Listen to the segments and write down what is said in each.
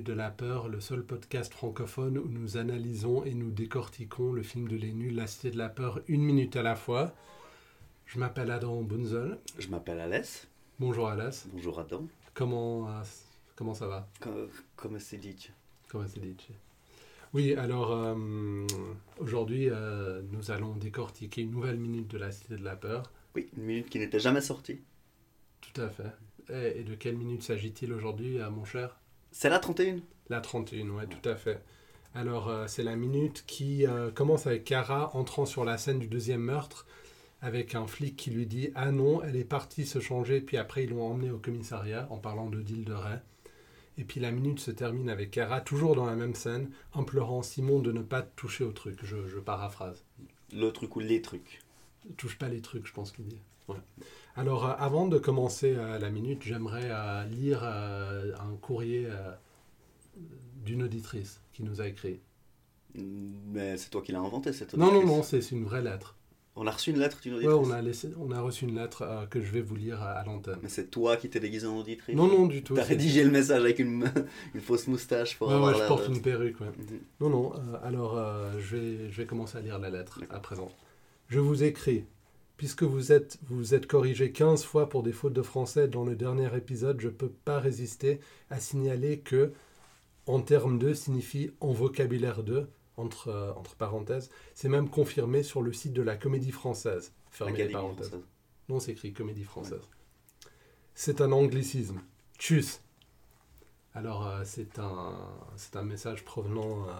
de la Peur, le seul podcast francophone où nous analysons et nous décortiquons le film de Les Nuls, La Cité de la Peur, une minute à la fois. Je m'appelle Adam Bunzel. Je m'appelle Alès. Bonjour Alès. Bonjour Adam. Comment, euh, comment ça va? Co- Comment c'est dit Comment c'est dit Oui, alors euh, aujourd'hui, euh, nous allons décortiquer une nouvelle minute de la Cité de la Peur. Oui, une minute qui n'était jamais sortie. Tout à fait. Et, et de quelle minute s'agit-il aujourd'hui, mon cher? C'est la 31 La 31, ouais, tout à fait. Alors, euh, c'est la minute qui euh, commence avec Cara entrant sur la scène du deuxième meurtre, avec un flic qui lui dit Ah non, elle est partie se changer, puis après ils l'ont emmenée au commissariat en parlant de deal de Ray. Et puis la minute se termine avec Cara, toujours dans la même scène, implorant Simon de ne pas toucher au truc. Je, je paraphrase. Le truc ou les trucs. Touche pas les trucs, je pense qu'il dit. Ouais. Alors, euh, avant de commencer euh, la minute, j'aimerais euh, lire un courrier d'une auditrice qui nous a écrit. Mais c'est toi qui l'as inventé cette Non, non, auditrice. non, c'est une vraie lettre. On a reçu une lettre d'une auditrice. on a, laissé, on a reçu une lettre que je vais vous lire à, à l'antenne. Mais c'est toi qui t'es déguisé en auditrice. Non, non, du tout. T'as rédigé le message avec une, une fausse moustache pour Ouais, avoir ouais, je porte une perruque, ouais. Mhm. Non, non, alors je, vais, je vais commencer à lire la lettre à présent. Je vous écris. Puisque vous êtes, vous êtes corrigé 15 fois pour des fautes de français dans le dernier épisode, je ne peux pas résister à signaler que en termes de signifie en vocabulaire de, entre, euh, entre parenthèses. C'est même confirmé sur le site de la Comédie Française. Fermez les L'Académie parenthèses. française. Non, c'est écrit Comédie Française. C'est un anglicisme. Tchuss. Alors, euh, c'est un, c'est un message provenant euh,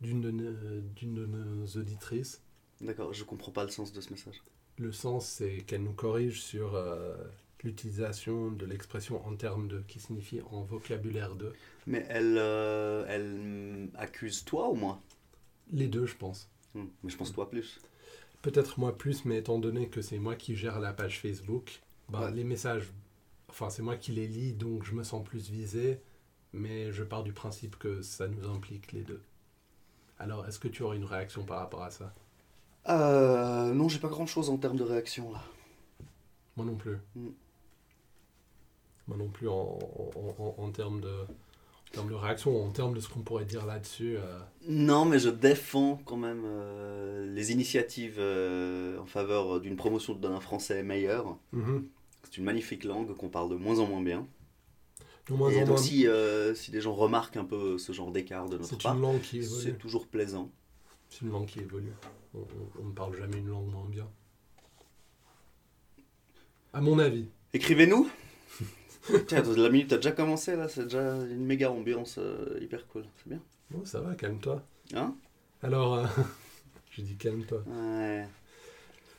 d'une de, nos- d'une de nos auditrices. D'accord, je comprends pas le sens de ce message. Le sens, c'est qu'elle nous corrige sur euh, l'utilisation de l'expression en termes de, qui signifie en vocabulaire de. Mais elle, euh, elle accuse toi ou moi? Les deux, je pense. Hmm, Mais je pense toi plus. Peut-être moi plus, mais étant donné que c'est moi qui gère la page Facebook, Ouais. les messages, enfin c'est moi qui les lis, donc je me sens plus visé, mais je pars du principe que ça nous implique les deux. Alors, est-ce que tu aurais une réaction par rapport à ça? Euh, non, j'ai pas grand chose en termes de réaction là. Moi non plus. Mm. Moi non plus en, en, en- en termes de, en termes de réaction, en termes de ce qu'on pourrait dire là-dessus. euh, Non, mais je défends quand même euh, les initiatives euh, en faveur d'une promotion d'un français meilleur. mhm. C'est une magnifique langue qu'on parle de moins en moins bien. De moins Et en donc moins, si, si des gens remarquent un peu ce genre d'écart de notre part, c'est toujours plaisant. C'est une langue qui évolue. On, ne parle jamais une langue moins bien. À mon avis. Écrivez-nous Tiens, la minute a déjà commencé là, c'est déjà une méga ambiance euh, hyper cool, c'est bien. Bon, ça va, calme-toi. Hein? Alors, euh, je dis calme-toi. Ouais.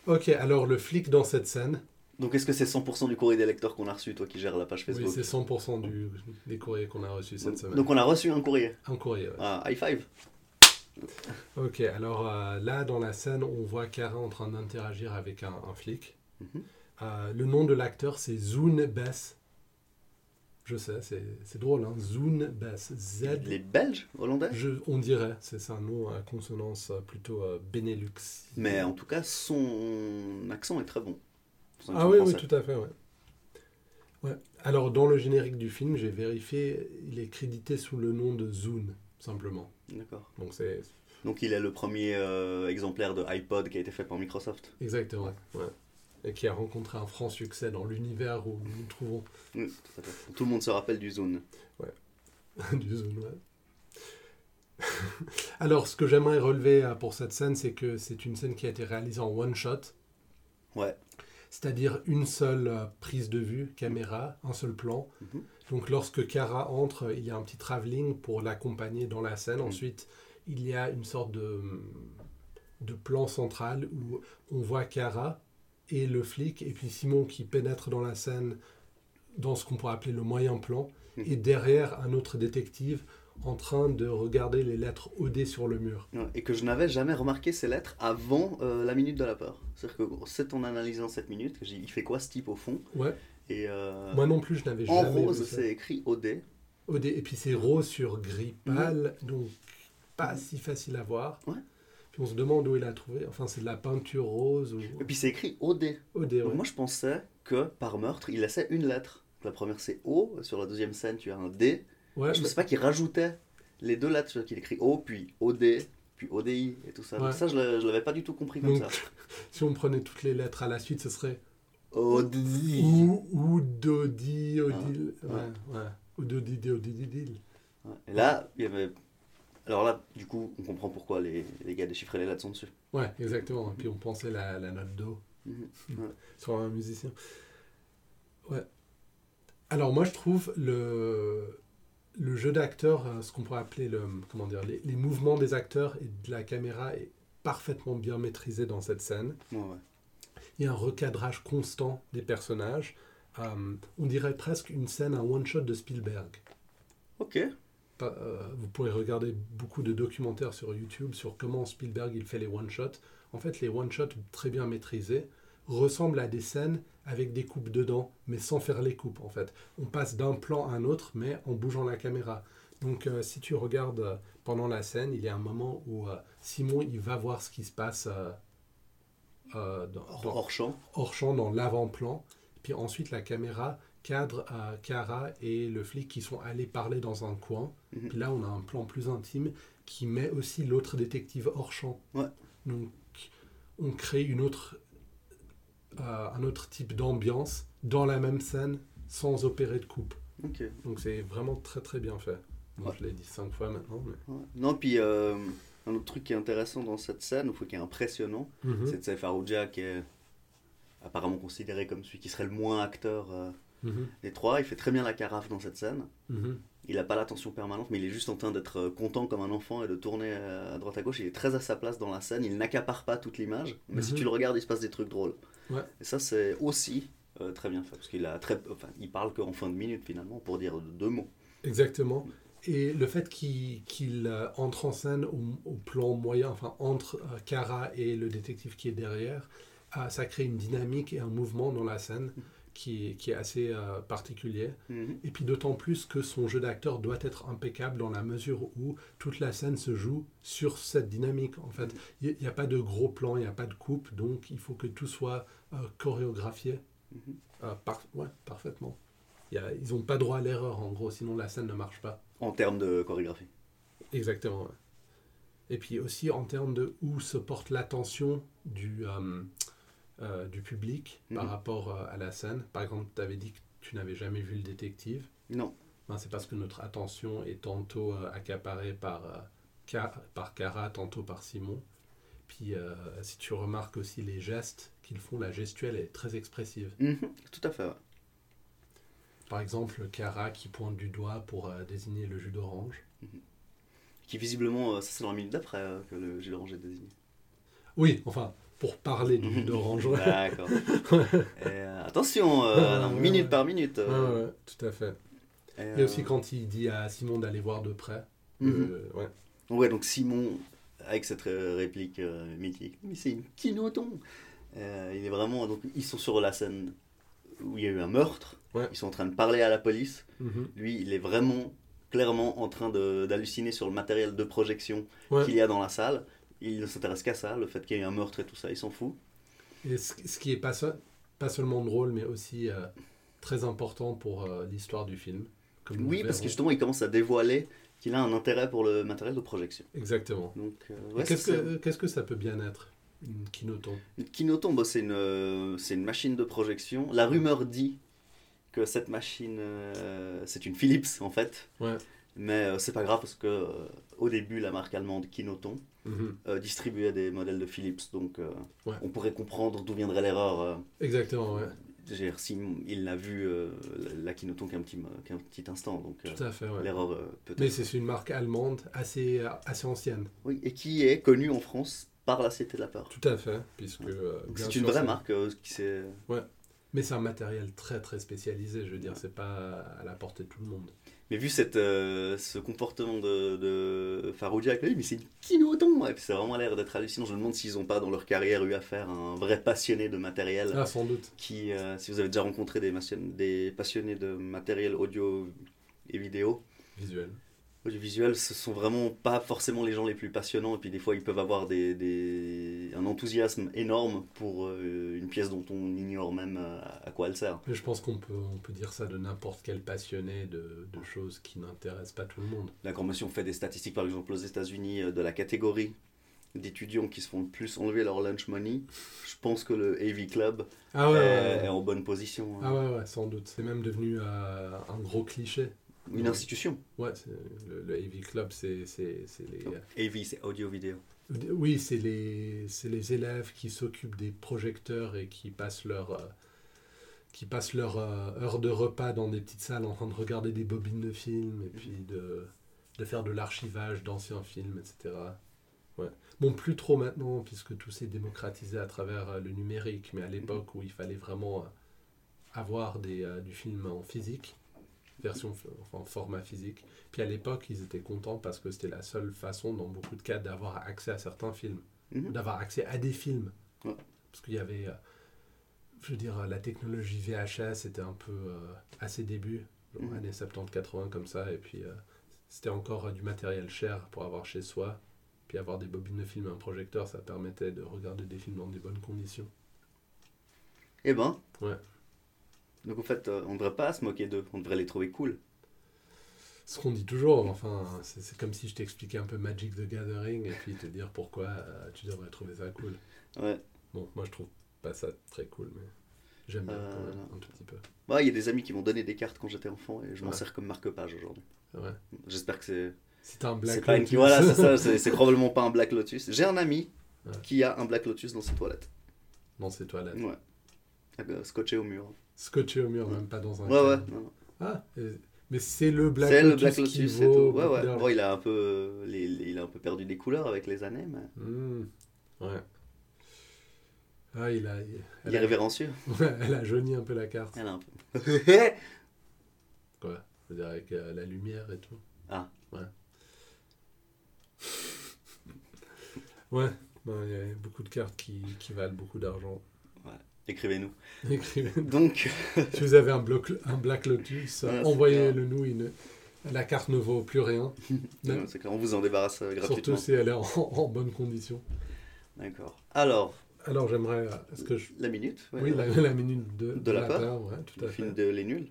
Ok, alors le flic dans cette scène, Donc est-ce que c'est 100% du courrier des lecteurs qu'on a reçu, toi qui gères la page oui, Facebook c'est 100% du, des courriers qu'on a reçus cette semaine. Donc on a reçu un courrier? Un courrier, ouais. Ah, high five Ok, alors euh, là, dans la scène, on voit Kara en train d'interagir avec un, un flic. Mhm. Euh, le nom de l'acteur, c'est Zoon Bess. Je sais, c'est drôle, hein. Zoon Bess. Z. Les Belges, Hollandais? Je- on dirait, c'est un nom à consonance euh, plutôt euh, Benelux. Mais en tout cas, son accent est très bon. Ah oui, oui, tout à fait, ouais. ouais. Alors, dans le générique du film, j'ai vérifié, il est crédité sous le nom de Zoon, simplement. D'accord. Donc, c'est Donc il est le premier euh, exemplaire de iPod qui a été fait par Microsoft. exactement, ouais. Et qui a rencontré un franc succès dans l'univers où nous nous trouvons Oui, tout à fait. Tout le monde se rappelle du Zone. du Zoon, ouais. Alors, ce que j'aimerais relever euh, pour cette scène, c'est que c'est une scène qui a été réalisée en one-shot, Ouais. c'est-à-dire une seule euh, prise de vue, caméra, un seul plan. Mhm. Donc lorsque Kara entre, il y a un petit travelling pour l'accompagner dans la scène. Mhm. Ensuite, il y a une sorte de, de plan central où on voit Kara et le flic, et puis Simon qui pénètre dans la scène dans ce qu'on pourrait appeler le moyen plan, Mhm. et derrière un autre détective en train de regarder les lettres OD sur le mur. Ouais, Et que je n'avais jamais remarqué ces lettres avant euh, la minute de la peur. C'est-à-dire que c'est en analysant cette minute que j'ai dit, il fait quoi ce type au fond? Ouais, Et euh, moi non plus, je n'avais en jamais rose, vu ça. c'est écrit OD. OD, et puis c'est rose sur gris pâle, donc pas si facile à voir. Ouais. Puis on se demande où il a trouvé. Enfin, c'est de la peinture rose ou Et puis c'est écrit OD. OD. Donc ouais. moi je pensais que par meurtre, il laissait une lettre. La première c'est O, sur la deuxième scène tu as un D, Ouais, je mais- sais pas qu'il rajoutait les deux lettres, qu'il écrit O, puis OD, puis ODI et tout ça. Donc ça, je je l'avais pas du tout compris comme Donc, ça. si on prenait toutes les lettres à la suite, ce serait ODI. ou, ou, dodi, odil. Ah, Ouais, ouais. Ou dodi, dodi, didil. Ouais. Et là, il y avait. Alors là, du coup, on comprend pourquoi les, les gars déchiffraient les lettres sont dessus. Ouais, exactement. Et puis on pensait la, la note do. Ouais. sur un musicien. Ouais. Alors moi je trouve le, le jeu d'acteur, euh, ce qu'on pourrait appeler le, comment dire, les, les mouvements des acteurs et de la caméra est parfaitement bien maîtrisé dans cette scène. Ouais, ouais. Il y a un recadrage constant des personnages. Euh, on dirait presque une scène, un one-shot de Spielberg. Ok. Pas- euh, vous pourrez regarder beaucoup de documentaires sur YouTube sur comment Spielberg il fait les one-shots. En fait, les one-shots très bien maîtrisés ressemblent à des scènes avec des coupes dedans, mais sans faire les coupes en fait. On passe d'un plan à un autre, mais en bougeant la caméra. Donc, euh, si tu regardes pendant la scène, il y a un moment où Simon il va voir ce qui se passe euh, dans- Hors, champ. hors champ dans l'avant-plan. Puis ensuite, la caméra cadre à Cara et le flic qui sont allés parler dans un coin. Mhm. Puis là, on a un plan plus intime qui met aussi l'autre détective hors champ. Ouais. Donc, on crée une autre, euh, un autre type d'ambiance dans la même scène sans opérer de coupe. Donc, c'est vraiment très très bien fait. Ouais. je l'ai dit cinq fois maintenant. mais- Ouais. Non, puis euh, un autre truc qui est intéressant dans cette scène, ou qui est impressionnant, Mhm. c'est de qui est apparemment considéré comme celui qui serait le moins acteur euh, Mhm. des trois. Il fait très bien la carafe dans cette scène. Mhm. Il n'a pas l'attention permanente, mais il est juste en train d'être euh, content comme un enfant et de tourner euh, à droite à gauche. Il est très à sa place dans la scène. Il n'accapare pas toute l'image, mais si tu le regardes, il se passe des trucs drôles. Ouais. Et ça, c'est aussi euh, très bien fait, parce qu'il a très, enfin, il parle qu'en fin de minute finalement pour dire deux mots. Exactement. Et le fait qu'il euh, entre en scène au, au plan moyen, enfin entre euh, Cara et le détective qui est derrière, ah, ça crée une dynamique et un mouvement dans la scène qui, est- qui est assez euh, particulier. Mhm. Et puis d'autant plus que son jeu d'acteur doit être impeccable dans la mesure où toute la scène se joue sur cette dynamique. En fait, il n'y a pas de gros plans, il n'y a pas de coupe, donc il faut que tout soit euh, chorégraphié Mhm. euh, par- ouais, parfaitement. Il y a- ils n'ont pas droit à l'erreur, en gros, sinon la scène ne marche pas. En termes de chorégraphie. Exactement. Et puis aussi en termes de où se porte l'attention du, euh, euh, du public par Mhm. rapport euh, à la scène. Par exemple, tu avais dit que tu n'avais jamais vu le détective. Non. Ben, c'est parce que notre attention est tantôt euh, accaparée par, par Cara, tantôt par Simon. Puis si tu remarques aussi les gestes qu'ils font, la gestuelle est très expressive. Mhm. Tout à fait. ouais. Par exemple, Cara qui pointe du doigt pour euh, désigner le jus d'orange. Qui visiblement, euh, ça c'est dans la minute d'après euh, que le jus d'orange est désigné. Oui, enfin, pour parler du jus d'orange. ouais. D'accord. Attention, non, ouais, minute ouais. par minute. Ouais, tout à fait. et, Et aussi quand il dit à Simon d'aller voir de près. mhm. ouais. Ouais, donc Simon, avec cette réplique mythique, mais c'est une kinoton. Il est vraiment. Donc, ils sont sur la scène où il y a eu un meurtre. Ouais. Ils sont en train de parler à la police. Mhm. Lui, il est vraiment clairement en train d'halluciner sur le matériel de projection Ouais. qu'il y a dans la salle. Il ne s'intéresse qu'à ça, le fait qu'il y ait eu un meurtre et tout ça, il s'en fout. Et ce, ce qui est pas, se- pas seulement drôle, mais aussi euh, très important pour euh, l'histoire du film. comme Oui, parce que justement, il commence à dévoiler qu'il a un intérêt pour le matériel de projection. Exactement. Donc, euh, qu'est-ce que ça peut bien être, une kinoton Une Kinoton, c'est une, euh, c'est une machine de projection. La rumeur dit que cette machine, euh, c'est une Philips en fait. Ouais. Mais euh, c'est pas grave parce que euh, au début, la marque allemande Kinoton Mhm. distribuait des modèles de Philips. Donc Ouais. on pourrait comprendre d'où viendrait l'erreur. Exactement, ouais. Dire, si il n'a vu la- la Kinoton qu'un petit, qu'un petit instant. Donc Tout à fait, ouais. l'erreur peut-être. Mais c'est une marque allemande assez, assez ancienne. Oui, et qui est connue en France par la Cité de la Peur. Tout à fait, puisque... euh, c'est une vraie marque euh, qui s'est. Mais c'est un matériel très très spécialisé, je veux dire, c'est pas à la portée de tout le monde. Mais vu cette, euh, ce comportement de, de Farouja avec lui, mais c'est une kinoton Et puis ça a vraiment l'air d'être hallucinant. Je me demande s'ils n'ont pas dans leur carrière eu affaire à un vrai passionné de matériel. Ah, sans doute. Qui, euh, si vous avez déjà rencontré des, des passionnés de matériel audio et vidéo, Visuel. Audiovisuel, ce sont vraiment pas forcément les gens les plus passionnants. Et puis des fois, ils peuvent avoir des, des, un enthousiasme énorme pour euh, une pièce dont on ignore même euh, à quoi elle sert. Mais je pense qu'on peut, on peut dire ça de n'importe quel passionné de, de choses qui n'intéressent pas tout le monde. D'accord, mais si on fait des statistiques, par exemple, aux États-Unis, euh, de la catégorie d'étudiants qui se font le plus enlever leur lunch money, je pense que le AV Club Ah ouais, est, ouais, ouais. est en bonne position. hein. Ah ouais, ouais, sans doute. C'est même devenu euh, un gros cliché. Une institution. Ouais, le, le AV Club, c'est les... AV, c'est audio-vidéo. Oui, c'est les, c'est les élèves qui s'occupent des projecteurs et qui passent leur, euh, qui passent leur euh, heure de repas dans des petites salles en train de regarder des bobines de films et puis de, de faire de l'archivage d'anciens films, etc. Ouais. Bon, plus trop maintenant, puisque tout s'est démocratisé à travers euh, le numérique, mais à l'époque où il fallait vraiment avoir des, du film en physique, version, enfin, format physique. Puis à l'époque, ils étaient contents parce que c'était la seule façon, dans beaucoup de cas, d'avoir accès à certains films, Mhm. d'avoir accès à des films. Ouais. Parce qu'il y avait, euh, je veux dire, la technologie VHS était un peu euh, à ses débuts, genre Mhm. années 70-80 comme ça, et puis euh, c'était encore du matériel cher pour avoir chez soi. Puis avoir des bobines de film et un projecteur, ça permettait de regarder des films dans des bonnes conditions. Eh ben. Ouais. Donc en fait, euh, on ne devrait pas se moquer d'eux, on devrait les trouver cool. Ce qu'on dit toujours, enfin, c'est c'est comme si je t'expliquais un peu Magic the Gathering et puis te dire pourquoi euh, tu devrais trouver ça cool. Ouais. Bon, moi je trouve pas ça très cool, mais j'aime bien quand même, Euh, un tout petit peu. Ouais, Il y a des amis qui m'ont donné des cartes quand j'étais enfant et je m'en sers comme marque-page aujourd'hui. Ouais. J'espère que c'est. T'as un Black C'est pas une... Lotus- Voilà, c'est ça, c'est c'est probablement pas un Black Lotus. J'ai un ami Ouais. qui a un Black Lotus dans ses toilettes. dans ses toilettes. Ouais. Euh, Scotché au mur. Scotché au mur, Ouais. même pas dans un. Ouais, ouais. non. Ah, et- mais c'est le Black C'est Lotus, le Black qui Lotus, c'est vaut tout. Ouais, ouais. Bon, il a un peu, les- les- il a un peu perdu des couleurs avec les années, mais Hmm, Ouais. Ah, il a. Il, est a révérencieux. Ouais, elle a jauni un peu la carte. Elle a un peu. Quoi? Je veux dire, avec euh, la lumière et tout. Ah. Ouais. ouais, il y a beaucoup de cartes qui, qui valent beaucoup d'argent. Écrivez-nous. Écrivez. Donc, si vous avez un, bloc, un Black Lotus, c'est envoyez-le nous. la carte ne vaut plus rien. Clair, on vous en débarrasse euh, gratuitement. surtout si elle est en, en bonne condition. D'accord. Alors, Alors j'aimerais. Est-ce que je... la minute. ouais. Oui, la, la minute de, De la peur. peur, ouais, tout Le à film fait. de Les Nuls.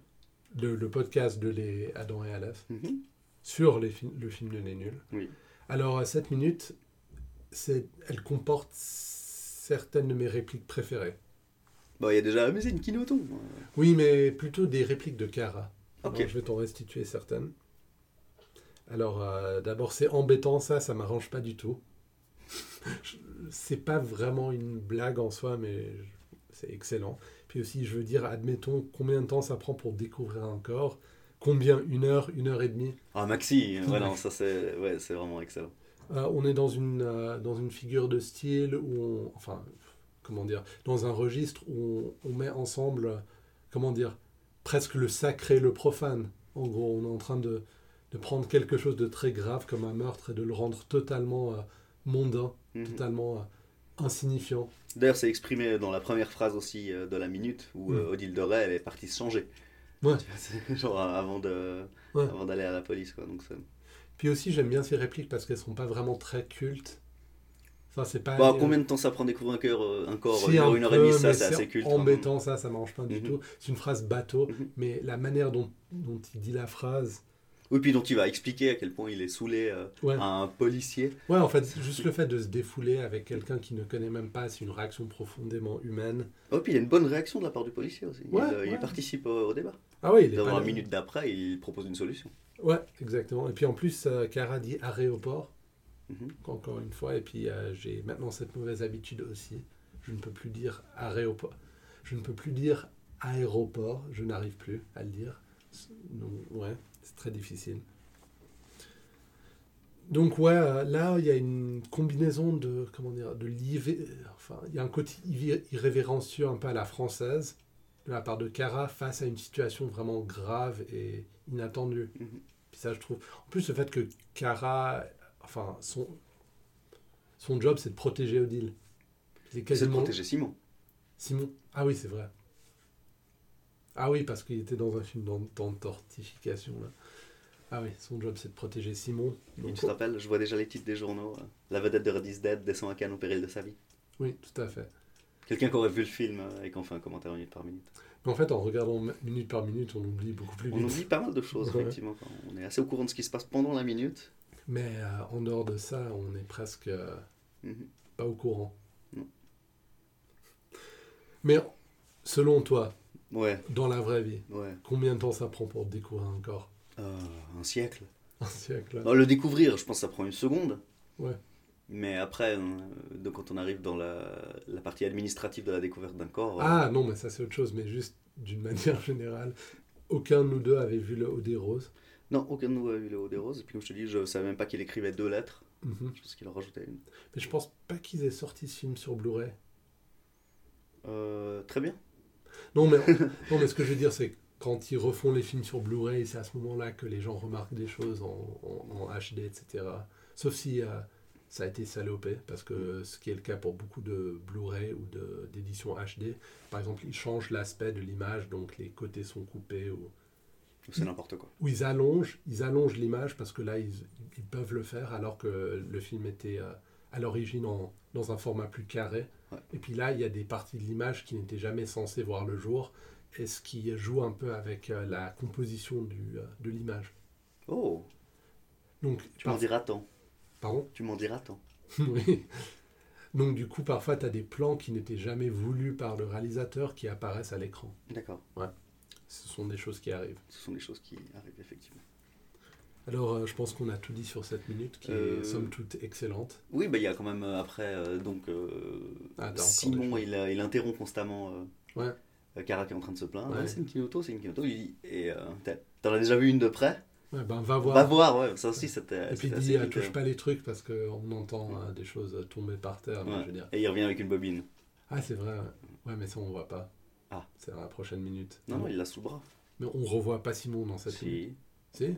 Le, le podcast de les Adam et Aleph Mhm. sur les le film de Les Nuls. Oui. Alors, cette minute, elle comporte certaines de mes répliques préférées. Bon, il y a déjà, mais c'est une kinoton. Oui, mais plutôt des répliques de. Ok. Alors, je vais t'en restituer certaines. Alors, euh, d'abord, c'est embêtant, ça, ça m'arrange pas du tout. C'est pas vraiment une blague en soi, mais je- c'est excellent. Puis aussi, je veux dire, admettons, combien de temps ça prend pour découvrir un corps? Combien? Une heure, une heure et demie? Ah, Maxi, ouais, non, ça c'est ouais, vraiment excellent. Euh, on est dans une, euh, dans une figure de style où on, enfin, comment dire, dans un registre où on, on met ensemble, comment dire, presque le sacré et le profane. En gros, on est en train de, de prendre quelque chose de très grave comme un meurtre et de le rendre totalement euh, mondain, Mhm. totalement euh, insignifiant. D'ailleurs, c'est exprimé dans la première phrase aussi euh, de la minute où Mm. Odile de Ray, elle est partie se changer. Ouais. Genre avant Ouais. d'aller à la police quoi. Donc Puis aussi, j'aime bien ces répliques parce qu'elles sont pas vraiment très cultes. Enfin, c'est pas. Bon, combien de temps ça prend découvrir un cœur euh, un corps Une un heure, une heure et demie, ça c'est assez culte. hein. Embêtant, ça, ça marche pas du Mhm. tout. C'est une phrase bateau, Mhm. mais la manière dont, dont il dit la phrase. Oui, puis donc il va expliquer à quel point il est saoulé euh, Ouais. à un policier. Ouais, en fait, juste le fait de se défouler avec quelqu'un qui ne connaît même pas, c'est une réaction profondément humaine. Oh, puis il y a une bonne réaction de la part du policier aussi. Il, Ouais, euh, il ouais. participe au, au débat. Ah oui, il est Dans la minute d'après, il propose une solution. Ouais, exactement. Et puis en plus, euh, Cara dit Mhm. encore une fois. Et puis euh, j'ai maintenant cette mauvaise habitude aussi. Je ne peux plus dire aéroport. Je ne peux plus dire aéroport. Je n'arrive plus à le dire. Donc, ouais, c'est très difficile. Donc ouais, euh, là il y a une combinaison de comment dire de l'ivé- enfin il y a un côté irré- irrévérencieux un peu à la française de la part de Cara face à une situation vraiment grave et inattendue. Mhm. Puis ça je trouve. En plus le fait que Cara, enfin son son job c'est de protéger Odile. C'est C'est de quasiment protéger Simon. Simon. Ah oui c'est vrai. Ah oui parce qu'il était dans un film d'en- d'entortification là. Ah oui, son job c'est de protéger Simon. Donc, tu te rappelles, je vois déjà les titres des journaux. euh, La vedette de Red is Dead descend à Cannes au péril de sa vie. Oui, tout à fait. Quelqu'un qui aurait vu le film euh, et qui en fait un commentaire minute par minute. Mais en fait, en regardant minute par minute, on oublie beaucoup plus On vite. oublie pas mal de choses, Ouais. effectivement. quand On est assez au courant de ce qui se passe pendant la minute. Mais euh, en dehors de ça, on est presque euh, Mhm. pas au courant. Non. Mais selon toi, Ouais, dans la vraie vie, ouais. combien de temps ça prend pour découvrir un corps Euh, un siècle. Un siècle Non, le découvrir, je pense que ça prend une seconde. Ouais. Mais après, euh, donc quand on arrive dans la, la partie administrative de la découverte d'un corps, Ah non, mais ça c'est autre chose, mais juste d'une manière générale, aucun de nous deux avait vu le Haut des Roses. Non, aucun de nous a vu le haut des roses. Et puis comme je te dis, je savais même pas qu'il écrivait deux lettres. Mhm. Je pense qu'il en rajoutait une. Mais je pense pas qu'ils aient sorti ce film sur Blu-ray. Euh, très bien. Non mais, non, mais ce que je veux dire, c'est que quand ils refont les films sur Blu-ray, c'est à ce moment-là que les gens remarquent des choses en, en- en HD, etc. Sauf si euh, ça a été salopé, parce que ce qui est le cas pour beaucoup de Blu-ray ou d'éditions HD, par exemple, ils changent l'aspect de l'image, donc les côtés sont coupés, ou, C'est n'importe quoi. ou ils allongent, ils allongent l'image, parce que là, ils, ils peuvent le faire, alors que le film était euh, à l'origine dans un format plus carré. Ouais. Et puis là, il y a des parties de l'image qui n'étaient jamais censées voir le jour, et ce qui joue un peu avec euh, la composition du, euh, de l'image. Oh, Donc, tu m'en diras tant. Pardon? Tu m'en diras tant. Oui. Donc du coup, parfois, tu as des plans qui n'étaient jamais voulus par le réalisateur qui apparaissent à l'écran. D'accord. Ce sont des choses qui arrivent. Ce sont des choses qui arrivent effectivement. Alors, euh, je pense qu'on a tout dit sur cette minute, qui Euh, est somme toute excellente. Oui, bah il y a quand même euh, après euh, donc euh, Ah, Simon, il, euh, il interrompt constamment. euh, Ouais. euh, Cara qui est en train de se plaindre. Ouais. C'est une Kinoto, c'est une Kinoto. Il dit, et euh, t'en as déjà vu une de près? Ouais, ben, va voir. Va voir, ouais. Ça aussi, c'était. Et puis dit, euh, touche euh. pas les trucs parce qu'on entend euh, des choses tomber par terre. mais Ouais. je veux dire. Et il revient avec une bobine. Ah, c'est vrai. Ouais, mais ça, on voit pas. Ah. C'est dans la prochaine minute. Non, non, il l'a sous le bras. Mais on revoit pas Simon dans cette minute. Si. Si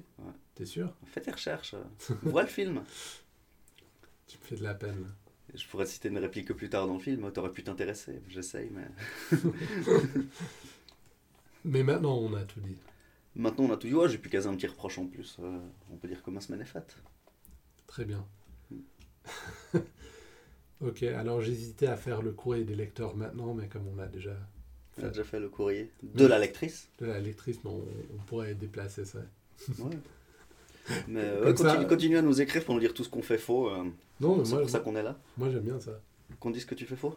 T'es sûr Fais tes recherches. Vois le film. Tu me fais de la peine. Je pourrais te citer une réplique plus tard dans le film. T'aurais pu t'intéresser. J'essaye, mais. Mais maintenant, on a tout dit. Maintenant, on a tout dit. Ouais, j'ai pu caser un petit reproche en plus. Euh, on peut dire que ma semaine est faite. Très bien. ok, alors j'hésitais à faire le courrier des lecteurs maintenant, mais comme on a déjà On a déjà fait le courrier de la lectrice. de la lectrice, mais on, pourrait déplacer ça. Ouais. Mais euh, ça- continue, à nous écrire pour nous dire tout ce qu'on fait faux. euh, Non, mais c'est pour ça qu'on est là. moi, j'aime bien ça. Qu'on dise que tu fais faux.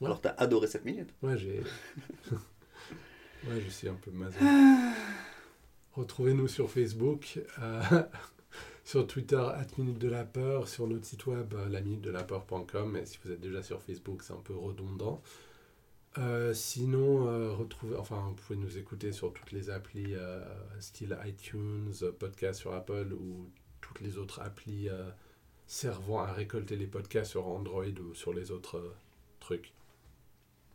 Ouais. Alors t'as adoré cette minute. Ouais, j'ai. ouais, je suis un peu maso. Retrouvez-nous sur Facebook, euh, sur Twitter, Minute de la Peur, sur notre site web, euh, laminute-de-la-peur.com. Et si vous êtes déjà sur Facebook, c'est un peu redondant. Euh, sinon, euh, retrouvez, enfin, vous pouvez nous écouter sur toutes les applis, euh, style iTunes, euh, podcast sur Apple ou toutes les autres applis servant à récolter les podcasts sur Android ou sur les autres trucs.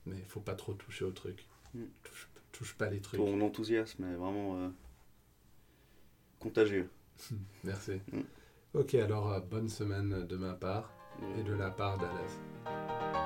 Mais il faut pas trop toucher aux trucs. Mm. Touche, touche pas les trucs. Ton enthousiasme est vraiment contagieux. Merci. Mm. Ok, alors bonne semaine de ma part et de la part d'Alès.